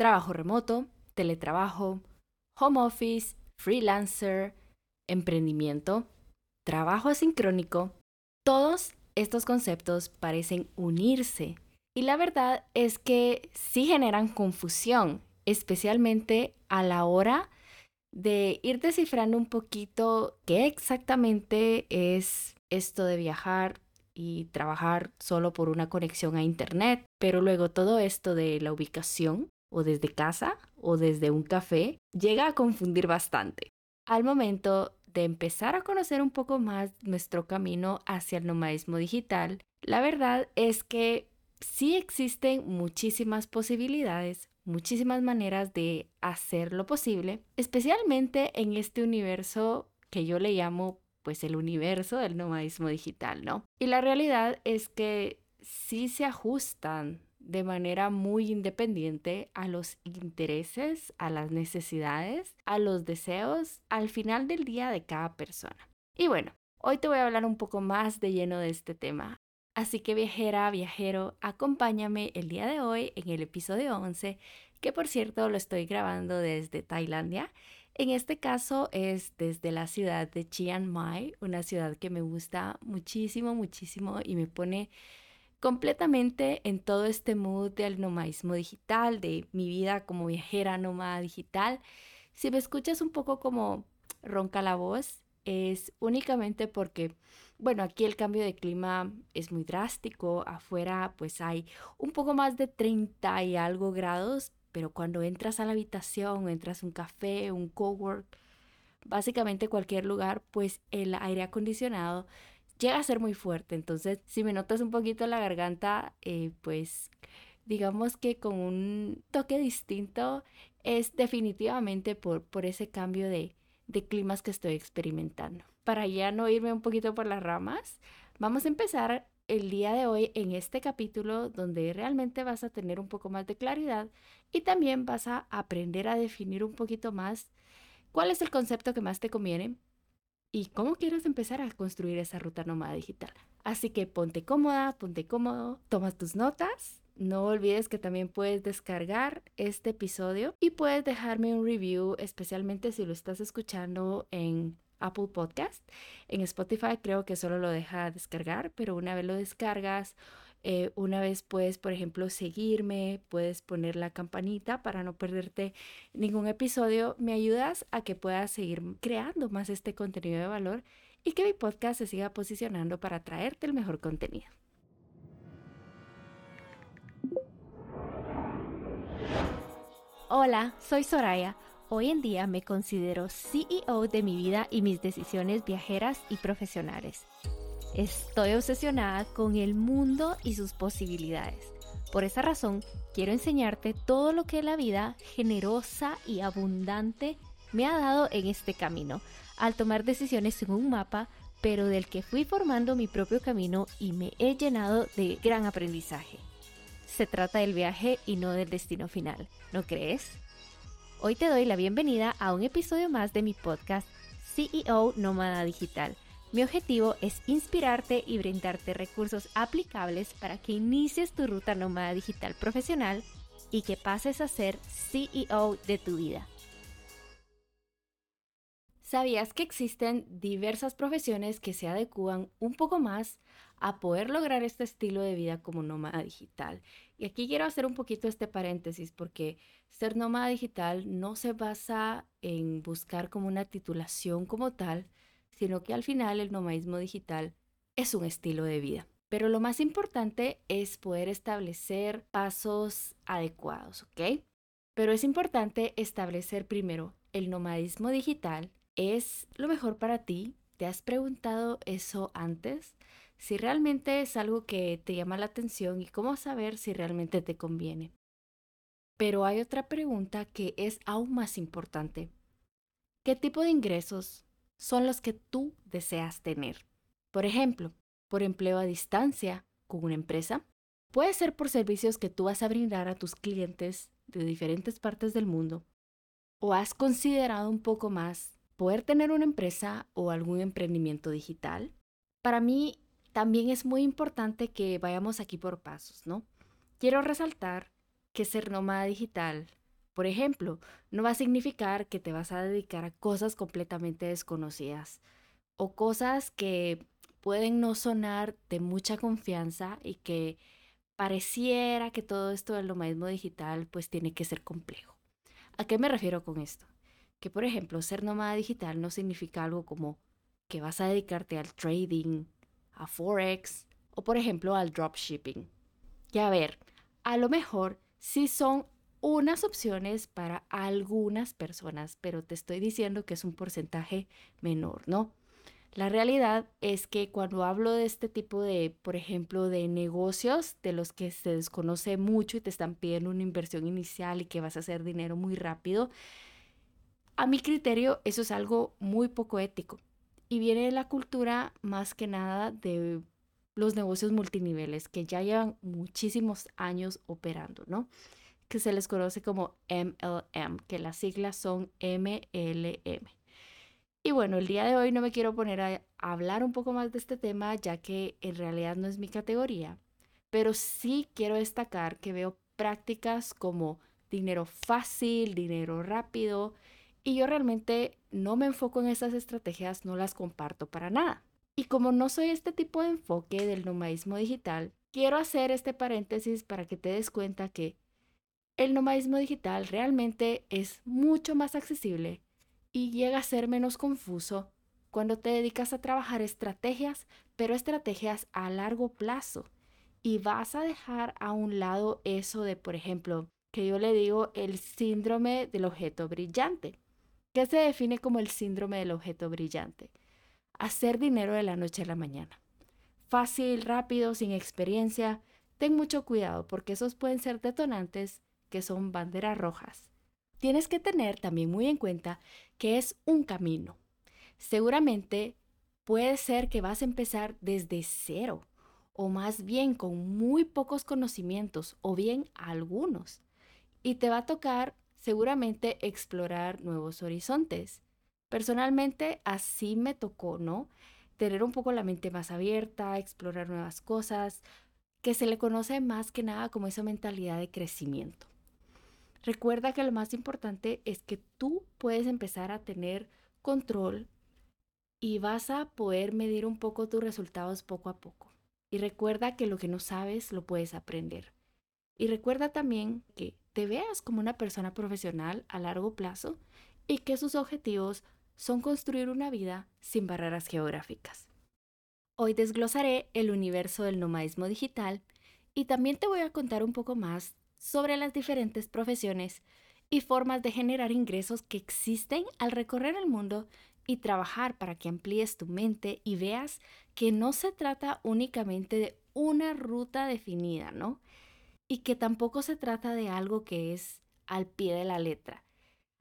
trabajo remoto, teletrabajo, home office, freelancer, emprendimiento, trabajo asincrónico, todos estos conceptos parecen unirse y la verdad es que sí generan confusión, especialmente a la hora de ir descifrando un poquito qué exactamente es esto de viajar y trabajar solo por una conexión a Internet, pero luego todo esto de la ubicación o desde casa o desde un café llega a confundir bastante. Al momento de empezar a conocer un poco más nuestro camino hacia el nomadismo digital, la verdad es que sí existen muchísimas posibilidades, muchísimas maneras de hacer lo posible, especialmente en este universo que yo le llamo pues el universo del nomadismo digital, ¿no? Y la realidad es que sí se ajustan de manera muy independiente a los intereses, a las necesidades, a los deseos al final del día de cada persona. Y bueno, hoy te voy a hablar un poco más de lleno de este tema. Así que viajera, viajero, acompáñame el día de hoy en el episodio 11, que por cierto lo estoy grabando desde Tailandia. En este caso es desde la ciudad de Chiang Mai, una ciudad que me gusta muchísimo, muchísimo y me pone completamente en todo este mood del nomadismo digital, de mi vida como viajera nómada digital. Si me escuchas un poco como ronca la voz, es únicamente porque, bueno, aquí el cambio de clima es muy drástico, afuera pues hay un poco más de 30 y algo grados, pero cuando entras a la habitación, entras a un café, un cowork, básicamente cualquier lugar, pues el aire acondicionado llega a ser muy fuerte. Entonces, si me notas un poquito la garganta, eh, pues digamos que con un toque distinto es definitivamente por, por ese cambio de, de climas que estoy experimentando. Para ya no irme un poquito por las ramas, vamos a empezar el día de hoy en este capítulo donde realmente vas a tener un poco más de claridad y también vas a aprender a definir un poquito más cuál es el concepto que más te conviene y cómo quieres empezar a construir esa ruta nómada digital. Así que ponte cómoda, ponte cómodo, toma tus notas. No olvides que también puedes descargar este episodio y puedes dejarme un review, especialmente si lo estás escuchando en Apple Podcast. En Spotify creo que solo lo deja descargar, pero una vez lo descargas eh, una vez puedes, por ejemplo, seguirme, puedes poner la campanita para no perderte ningún episodio. Me ayudas a que puedas seguir creando más este contenido de valor y que mi podcast se siga posicionando para traerte el mejor contenido. Hola, soy Soraya. Hoy en día me considero CEO de mi vida y mis decisiones viajeras y profesionales. Estoy obsesionada con el mundo y sus posibilidades. Por esa razón, quiero enseñarte todo lo que la vida generosa y abundante me ha dado en este camino, al tomar decisiones en un mapa, pero del que fui formando mi propio camino y me he llenado de gran aprendizaje. Se trata del viaje y no del destino final, ¿no crees? Hoy te doy la bienvenida a un episodio más de mi podcast CEO Nómada Digital mi objetivo es inspirarte y brindarte recursos aplicables para que inicies tu ruta nómada digital profesional y que pases a ser CEO de tu vida. ¿Sabías que existen diversas profesiones que se adecúan un poco más a poder lograr este estilo de vida como nómada digital? Y aquí quiero hacer un poquito este paréntesis porque ser nómada digital no se basa en buscar como una titulación como tal, sino que al final el nomadismo digital es un estilo de vida. Pero lo más importante es poder establecer pasos adecuados, ¿ok? Pero es importante establecer primero, ¿el nomadismo digital es lo mejor para ti? ¿Te has preguntado eso antes? Si realmente es algo que te llama la atención y cómo saber si realmente te conviene. Pero hay otra pregunta que es aún más importante. ¿Qué tipo de ingresos son los que tú deseas tener. Por ejemplo, por empleo a distancia con una empresa. Puede ser por servicios que tú vas a brindar a tus clientes de diferentes partes del mundo. ¿O has considerado un poco más poder tener una empresa o algún emprendimiento digital? Para mí también es muy importante que vayamos aquí por pasos, ¿no? Quiero resaltar que ser nómada digital Por ejemplo, no va a significar que te vas a dedicar a cosas completamente desconocidas o cosas que pueden no sonar de mucha confianza y que pareciera que todo esto del nomadismo digital pues tiene que ser complejo. ¿A qué me refiero con esto? Que por ejemplo, ser nómada digital no significa algo como que vas a dedicarte al trading, a forex o por ejemplo al dropshipping. Y a ver, a lo mejor sí son unas opciones para algunas personas, pero te estoy diciendo que es un porcentaje menor, ¿no? La realidad es que cuando hablo de este tipo de, por ejemplo, de negocios de los que se desconoce mucho y te están pidiendo una inversión inicial y que vas a hacer dinero muy rápido, a mi criterio eso es algo muy poco ético y viene de la cultura más que nada de los negocios multiniveles que ya llevan muchísimos años operando, ¿no? Que se les conoce como MLM, que las siglas son MLM. Y bueno, el día de hoy no me quiero poner a hablar un poco más de este tema, ya que en realidad no es mi categoría, pero sí quiero destacar que veo prácticas como dinero fácil, dinero rápido, y yo realmente no me enfoco en esas estrategias, no las comparto para nada. Y como no soy este tipo de enfoque del nomadismo digital, quiero hacer este paréntesis para que te des cuenta que el nomadismo digital realmente es mucho más accesible y llega a ser menos confuso cuando te dedicas a trabajar estrategias, pero estrategias a largo plazo. Y vas a dejar a un lado eso de, por ejemplo, que yo le digo el síndrome del objeto brillante. ¿Qué se define como el síndrome del objeto brillante? Hacer dinero de la noche a la mañana. Fácil, rápido, sin experiencia. Ten mucho cuidado porque esos pueden ser detonantes que son banderas rojas tienes que tener también muy en cuenta que es un camino. Seguramente puede ser que vas a empezar desde cero o más bien con muy pocos conocimientos o bien algunos. Y te va a tocar seguramente explorar nuevos horizontes. Personalmente así me tocó, ¿no? Tener un poco la mente más abierta, explorar nuevas cosas, que se le conoce más que nada como esa mentalidad de crecimiento. Recuerda que lo más importante es que tú puedes empezar a tener control y vas a poder medir un poco tus resultados poco a poco. Y recuerda que lo que no sabes lo puedes aprender. Y recuerda también que te veas como una persona profesional a largo plazo y que sus objetivos son construir una vida sin barreras geográficas. Hoy desglosaré el universo del nomadismo digital y también te voy a contar un poco más sobre las diferentes profesiones y formas de generar ingresos que existen al recorrer el mundo y trabajar para que amplíes tu mente y veas que no se trata únicamente de una ruta definida, ¿no? Y que tampoco se trata de algo que es al pie de la letra.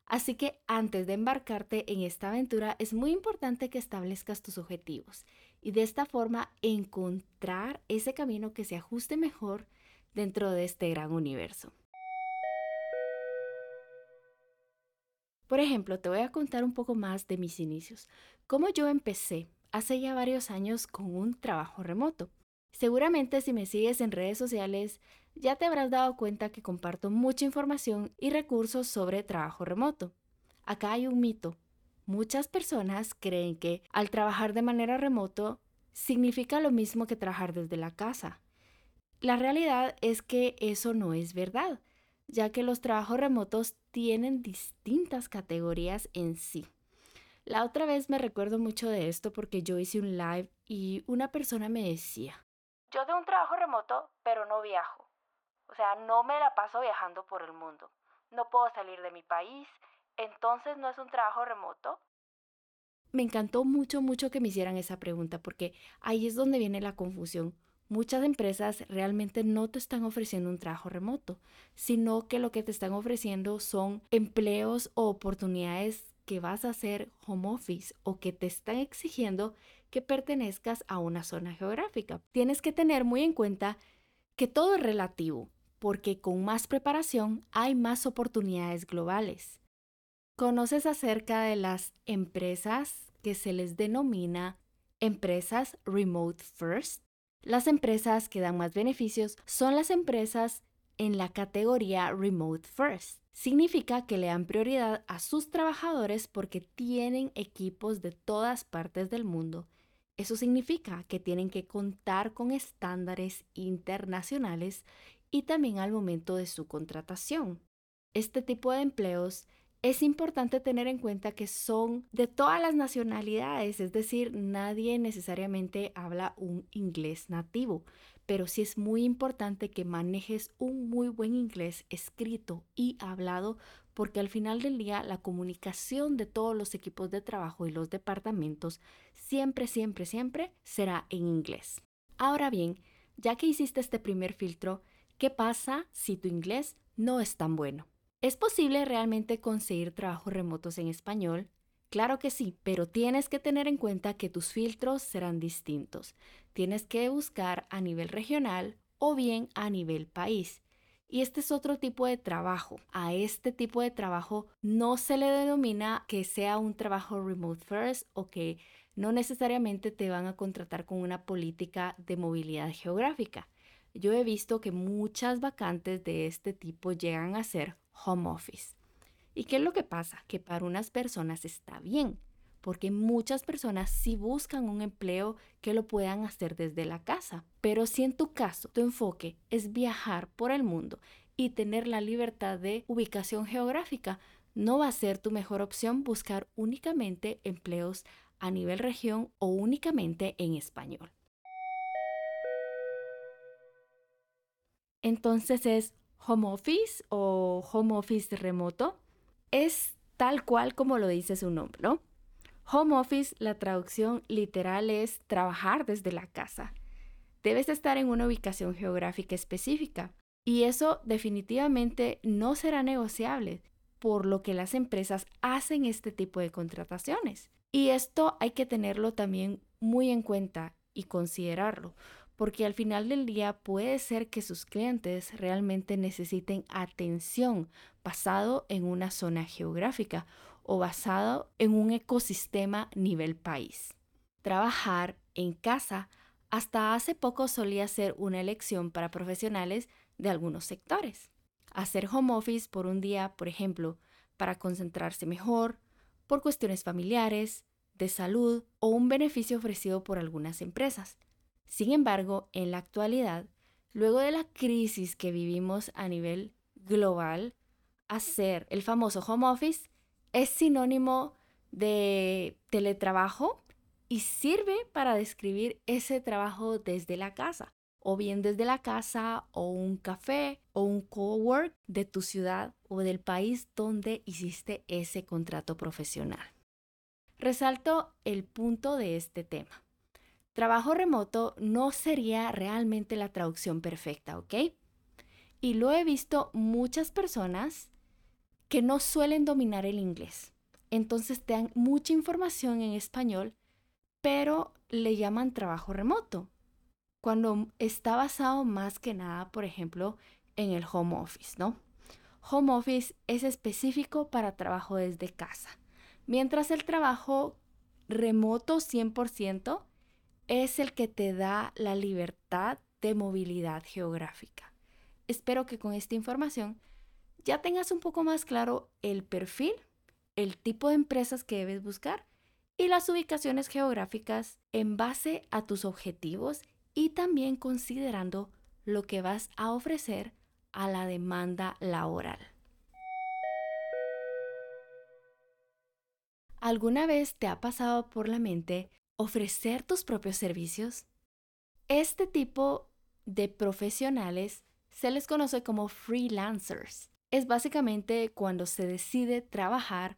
Así que antes de embarcarte en esta aventura es muy importante que establezcas tus objetivos y de esta forma encontrar ese camino que se ajuste mejor dentro de este gran universo. Por ejemplo, te voy a contar un poco más de mis inicios. Cómo yo empecé hace ya varios años con un trabajo remoto. Seguramente si me sigues en redes sociales ya te habrás dado cuenta que comparto mucha información y recursos sobre trabajo remoto. Acá hay un mito. Muchas personas creen que al trabajar de manera remoto significa lo mismo que trabajar desde la casa. La realidad es que eso no es verdad, ya que los trabajos remotos tienen distintas categorías en sí. La otra vez me recuerdo mucho de esto porque yo hice un live y una persona me decía, yo de un trabajo remoto, pero no viajo. O sea, no me la paso viajando por el mundo. No puedo salir de mi país. Entonces, ¿no es un trabajo remoto? Me encantó mucho, mucho que me hicieran esa pregunta porque ahí es donde viene la confusión muchas empresas realmente no te están ofreciendo un trabajo remoto, sino que lo que te están ofreciendo son empleos o oportunidades que vas a hacer home office o que te están exigiendo que pertenezcas a una zona geográfica. Tienes que tener muy en cuenta que todo es relativo, porque con más preparación hay más oportunidades globales. ¿Conoces acerca de las empresas que se les denomina empresas remote first? Las empresas que dan más beneficios son las empresas en la categoría Remote First. Significa que le dan prioridad a sus trabajadores porque tienen equipos de todas partes del mundo. Eso significa que tienen que contar con estándares internacionales y también al momento de su contratación. Este tipo de empleos es importante tener en cuenta que son de todas las nacionalidades, es decir, nadie necesariamente habla un inglés nativo, pero sí es muy importante que manejes un muy buen inglés escrito y hablado porque al final del día la comunicación de todos los equipos de trabajo y los departamentos siempre, siempre, siempre será en inglés. Ahora bien, ya que hiciste este primer filtro, ¿qué pasa si tu inglés no es tan bueno? ¿Es posible realmente conseguir trabajos remotos en español? Claro que sí, pero tienes que tener en cuenta que tus filtros serán distintos. Tienes que buscar a nivel regional o bien a nivel país. Y este es otro tipo de trabajo. A este tipo de trabajo no se le denomina que sea un trabajo remote first o que no necesariamente te van a contratar con una política de movilidad geográfica. Yo he visto que muchas vacantes de este tipo llegan a ser home office. ¿Y qué es lo que pasa? Que para unas personas está bien, porque muchas personas sí buscan un empleo que lo puedan hacer desde la casa. Pero si en tu caso tu enfoque es viajar por el mundo y tener la libertad de ubicación geográfica, no va a ser tu mejor opción buscar únicamente empleos a nivel región o únicamente en español. Entonces es home office o home office remoto es tal cual como lo dice su nombre, ¿no? Home office, la traducción literal es trabajar desde la casa. Debes estar en una ubicación geográfica específica y eso definitivamente no será negociable, por lo que las empresas hacen este tipo de contrataciones. Y esto hay que tenerlo también muy en cuenta y considerarlo, porque al final del día puede ser que sus clientes realmente necesiten atención basado en una zona geográfica o basado en un ecosistema nivel país. Trabajar en casa hasta hace poco solía ser una elección para profesionales de algunos sectores. Hacer home office por un día, por ejemplo, para concentrarse mejor, por cuestiones familiares, de salud o un beneficio ofrecido por algunas empresas. Sin embargo, en la actualidad, luego de la crisis que vivimos a nivel global, hacer el famoso home office es sinónimo de teletrabajo y sirve para describir ese trabajo desde la casa, o bien desde la casa o un café o un cowork de tu ciudad o del país donde hiciste ese contrato profesional. Resalto el punto de este tema. Trabajo remoto no sería realmente la traducción perfecta, ¿ok? Y lo he visto muchas personas que no suelen dominar el inglés. Entonces te dan mucha información en español, pero le llaman trabajo remoto, cuando está basado más que nada, por ejemplo, en el home office, ¿no? Home office es específico para trabajo desde casa, mientras el trabajo remoto 100% es el que te da la libertad de movilidad geográfica. Espero que con esta información ya tengas un poco más claro el perfil, el tipo de empresas que debes buscar y las ubicaciones geográficas en base a tus objetivos y también considerando lo que vas a ofrecer a la demanda laboral. ¿Alguna vez te ha pasado por la mente ofrecer tus propios servicios. Este tipo de profesionales se les conoce como freelancers. Es básicamente cuando se decide trabajar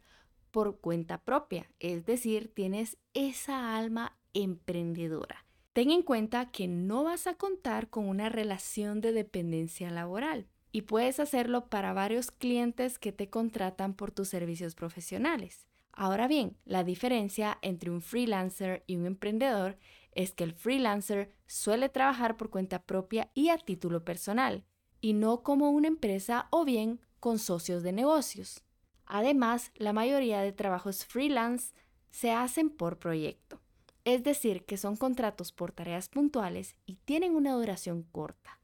por cuenta propia, es decir, tienes esa alma emprendedora. Ten en cuenta que no vas a contar con una relación de dependencia laboral y puedes hacerlo para varios clientes que te contratan por tus servicios profesionales. Ahora bien, la diferencia entre un freelancer y un emprendedor es que el freelancer suele trabajar por cuenta propia y a título personal, y no como una empresa o bien con socios de negocios. Además, la mayoría de trabajos freelance se hacen por proyecto, es decir, que son contratos por tareas puntuales y tienen una duración corta.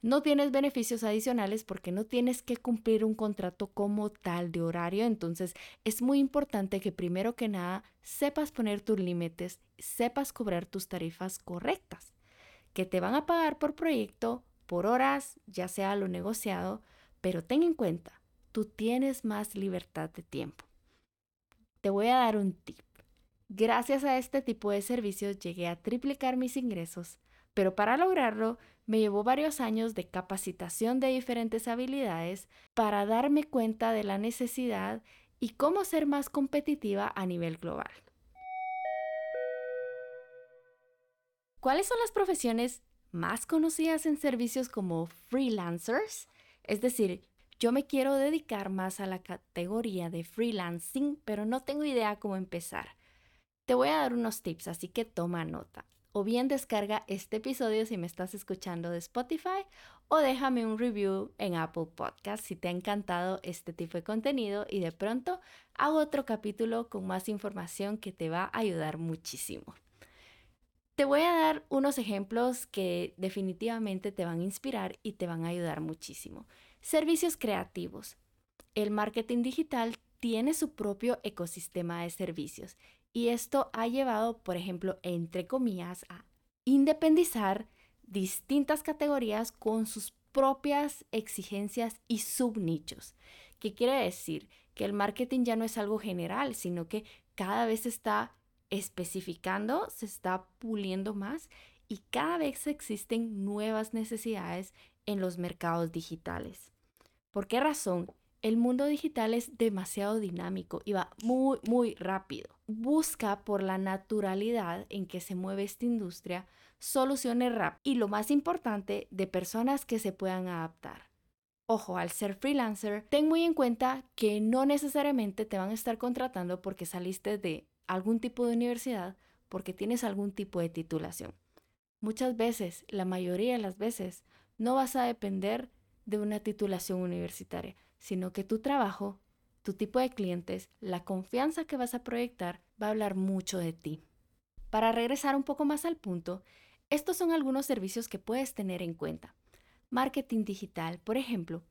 No tienes beneficios adicionales porque no tienes que cumplir un contrato como tal de horario, entonces es muy importante que primero que nada sepas poner tus límites, sepas cobrar tus tarifas correctas, que te van a pagar por proyecto, por horas, ya sea lo negociado, pero ten en cuenta, tú tienes más libertad de tiempo. Te voy a dar un tip. Gracias a este tipo de servicios llegué a triplicar mis ingresos pero para lograrlo me llevó varios años de capacitación de diferentes habilidades para darme cuenta de la necesidad y cómo ser más competitiva a nivel global. ¿Cuáles son las profesiones más conocidas en servicios como freelancers? Es decir, yo me quiero dedicar más a la categoría de freelancing, pero no tengo idea cómo empezar. Te voy a dar unos tips, así que toma nota o bien descarga este episodio si me estás escuchando de Spotify o déjame un review en Apple Podcast si te ha encantado este tipo de contenido y de pronto hago otro capítulo con más información que te va a ayudar muchísimo. Te voy a dar unos ejemplos que definitivamente te van a inspirar y te van a ayudar muchísimo. Servicios creativos. El marketing digital tiene su propio ecosistema de servicios y esto ha llevado, por ejemplo, entre comillas, a independizar distintas categorías con sus propias exigencias y subnichos. ¿Qué quiere decir? Que el marketing ya no es algo general, sino que cada vez se está especificando, se está puliendo más y cada vez existen nuevas necesidades en los mercados digitales. ¿Por qué razón? El mundo digital es demasiado dinámico y va muy, muy rápido. Busca por la naturalidad en que se mueve esta industria soluciones rápidas y lo más importante, de personas que se puedan adaptar. Ojo, al ser freelancer, ten muy en cuenta que no necesariamente te van a estar contratando porque saliste de algún tipo de universidad, porque tienes algún tipo de titulación. Muchas veces, la mayoría de las veces, no vas a depender de una titulación universitaria sino que tu trabajo, tu tipo de clientes, la confianza que vas a proyectar va a hablar mucho de ti. Para regresar un poco más al punto, estos son algunos servicios que puedes tener en cuenta. Marketing digital, por ejemplo,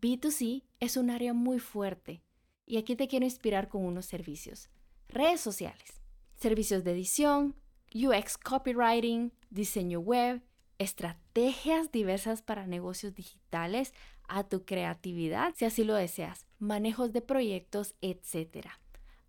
B2C es un área muy fuerte y aquí te quiero inspirar con unos servicios. Redes sociales, servicios de edición, UX copywriting, diseño web, estrategias diversas para negocios digitales, a tu creatividad, si así lo deseas, manejos de proyectos, etc.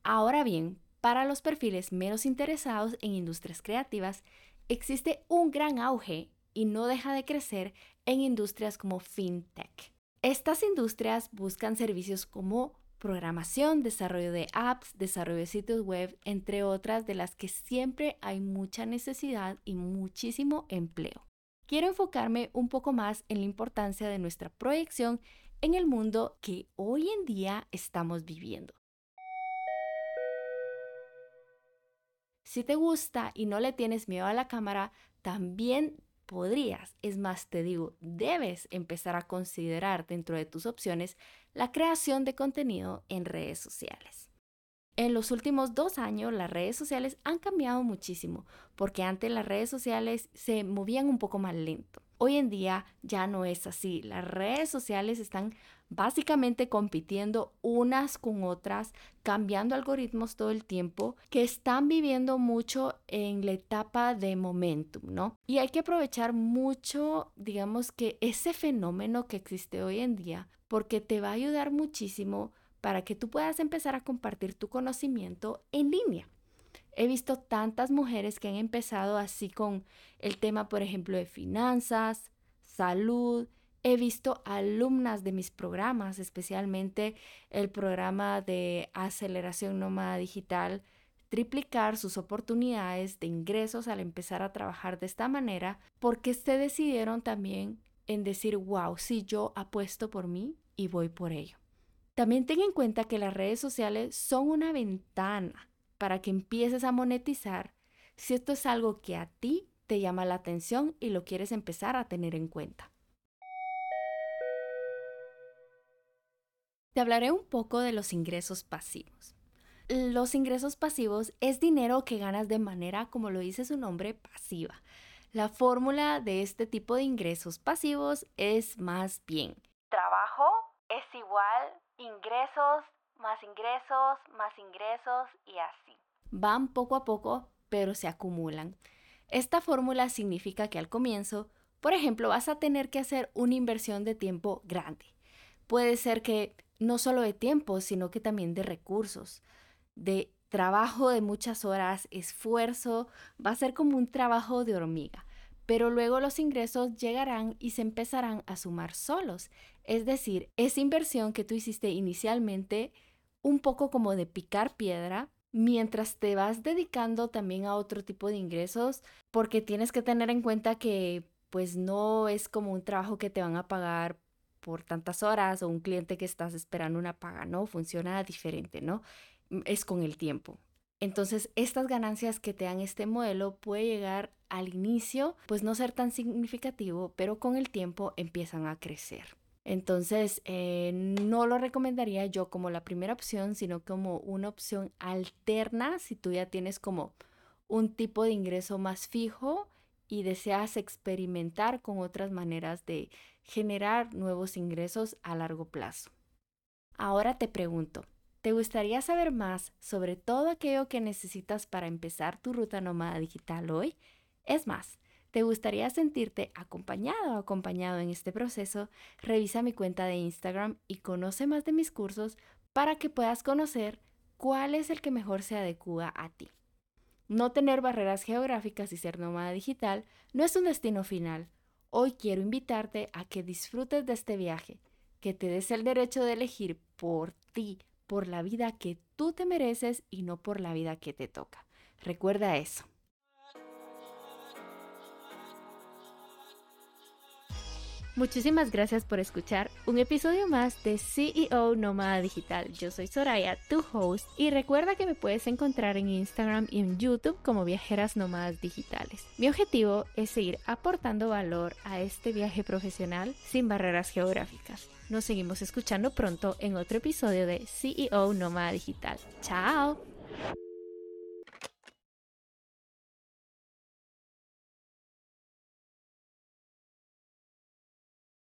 Ahora bien, para los perfiles menos interesados en industrias creativas, existe un gran auge y no deja de crecer en industrias como fintech. Estas industrias buscan servicios como programación, desarrollo de apps, desarrollo de sitios web, entre otras de las que siempre hay mucha necesidad y muchísimo empleo quiero enfocarme un poco más en la importancia de nuestra proyección en el mundo que hoy en día estamos viviendo. Si te gusta y no le tienes miedo a la cámara, también podrías, es más, te digo, debes empezar a considerar dentro de tus opciones la creación de contenido en redes sociales. En los últimos dos años las redes sociales han cambiado muchísimo, porque antes las redes sociales se movían un poco más lento. Hoy en día ya no es así. Las redes sociales están básicamente compitiendo unas con otras, cambiando algoritmos todo el tiempo, que están viviendo mucho en la etapa de momentum, ¿no? Y hay que aprovechar mucho, digamos que ese fenómeno que existe hoy en día, porque te va a ayudar muchísimo para que tú puedas empezar a compartir tu conocimiento en línea. He visto tantas mujeres que han empezado así con el tema, por ejemplo, de finanzas, salud. He visto alumnas de mis programas, especialmente el programa de aceleración nómada digital, triplicar sus oportunidades de ingresos al empezar a trabajar de esta manera, porque se decidieron también en decir, wow, si yo apuesto por mí y voy por ello. También ten en cuenta que las redes sociales son una ventana para que empieces a monetizar si esto es algo que a ti te llama la atención y lo quieres empezar a tener en cuenta. Te hablaré un poco de los ingresos pasivos. Los ingresos pasivos es dinero que ganas de manera, como lo dice su nombre, pasiva. La fórmula de este tipo de ingresos pasivos es más bien trabajo es igual ingresos más ingresos más ingresos y así. Van poco a poco, pero se acumulan. Esta fórmula significa que al comienzo, por ejemplo, vas a tener que hacer una inversión de tiempo grande. Puede ser que no solo de tiempo, sino que también de recursos, de trabajo de muchas horas, esfuerzo, va a ser como un trabajo de hormiga. Pero luego los ingresos llegarán y se empezarán a sumar solos. Es decir, esa inversión que tú hiciste inicialmente, un poco como de picar piedra, mientras te vas dedicando también a otro tipo de ingresos, porque tienes que tener en cuenta que pues no es como un trabajo que te van a pagar por tantas horas o un cliente que estás esperando una paga, ¿no? Funciona diferente, ¿no? es con el tiempo. Entonces, estas ganancias que te dan este modelo puede llegar al inicio, pues no ser tan significativo, pero con el tiempo empiezan a crecer. Entonces, eh, no lo recomendaría yo como la primera opción, sino como una opción alterna si tú ya tienes como un tipo de ingreso más fijo y deseas experimentar con otras maneras de generar nuevos ingresos a largo plazo. Ahora te pregunto, ¿Te gustaría saber más sobre todo aquello que necesitas para empezar tu ruta nómada digital hoy? Es más, ¿te gustaría sentirte acompañado o acompañado en este proceso? Revisa mi cuenta de Instagram y conoce más de mis cursos para que puedas conocer cuál es el que mejor se adecua a ti. No tener barreras geográficas y ser nómada digital no es un destino final. Hoy quiero invitarte a que disfrutes de este viaje, que te des el derecho de elegir por ti por la vida que tú te mereces y no por la vida que te toca. Recuerda eso. Muchísimas gracias por escuchar un episodio más de CEO Nómada Digital. Yo soy Soraya, tu host, y recuerda que me puedes encontrar en Instagram y en YouTube como Viajeras Nómadas Digitales. Mi objetivo es seguir aportando valor a este viaje profesional sin barreras geográficas. Nos seguimos escuchando pronto en otro episodio de CEO Nómada Digital. ¡Chao!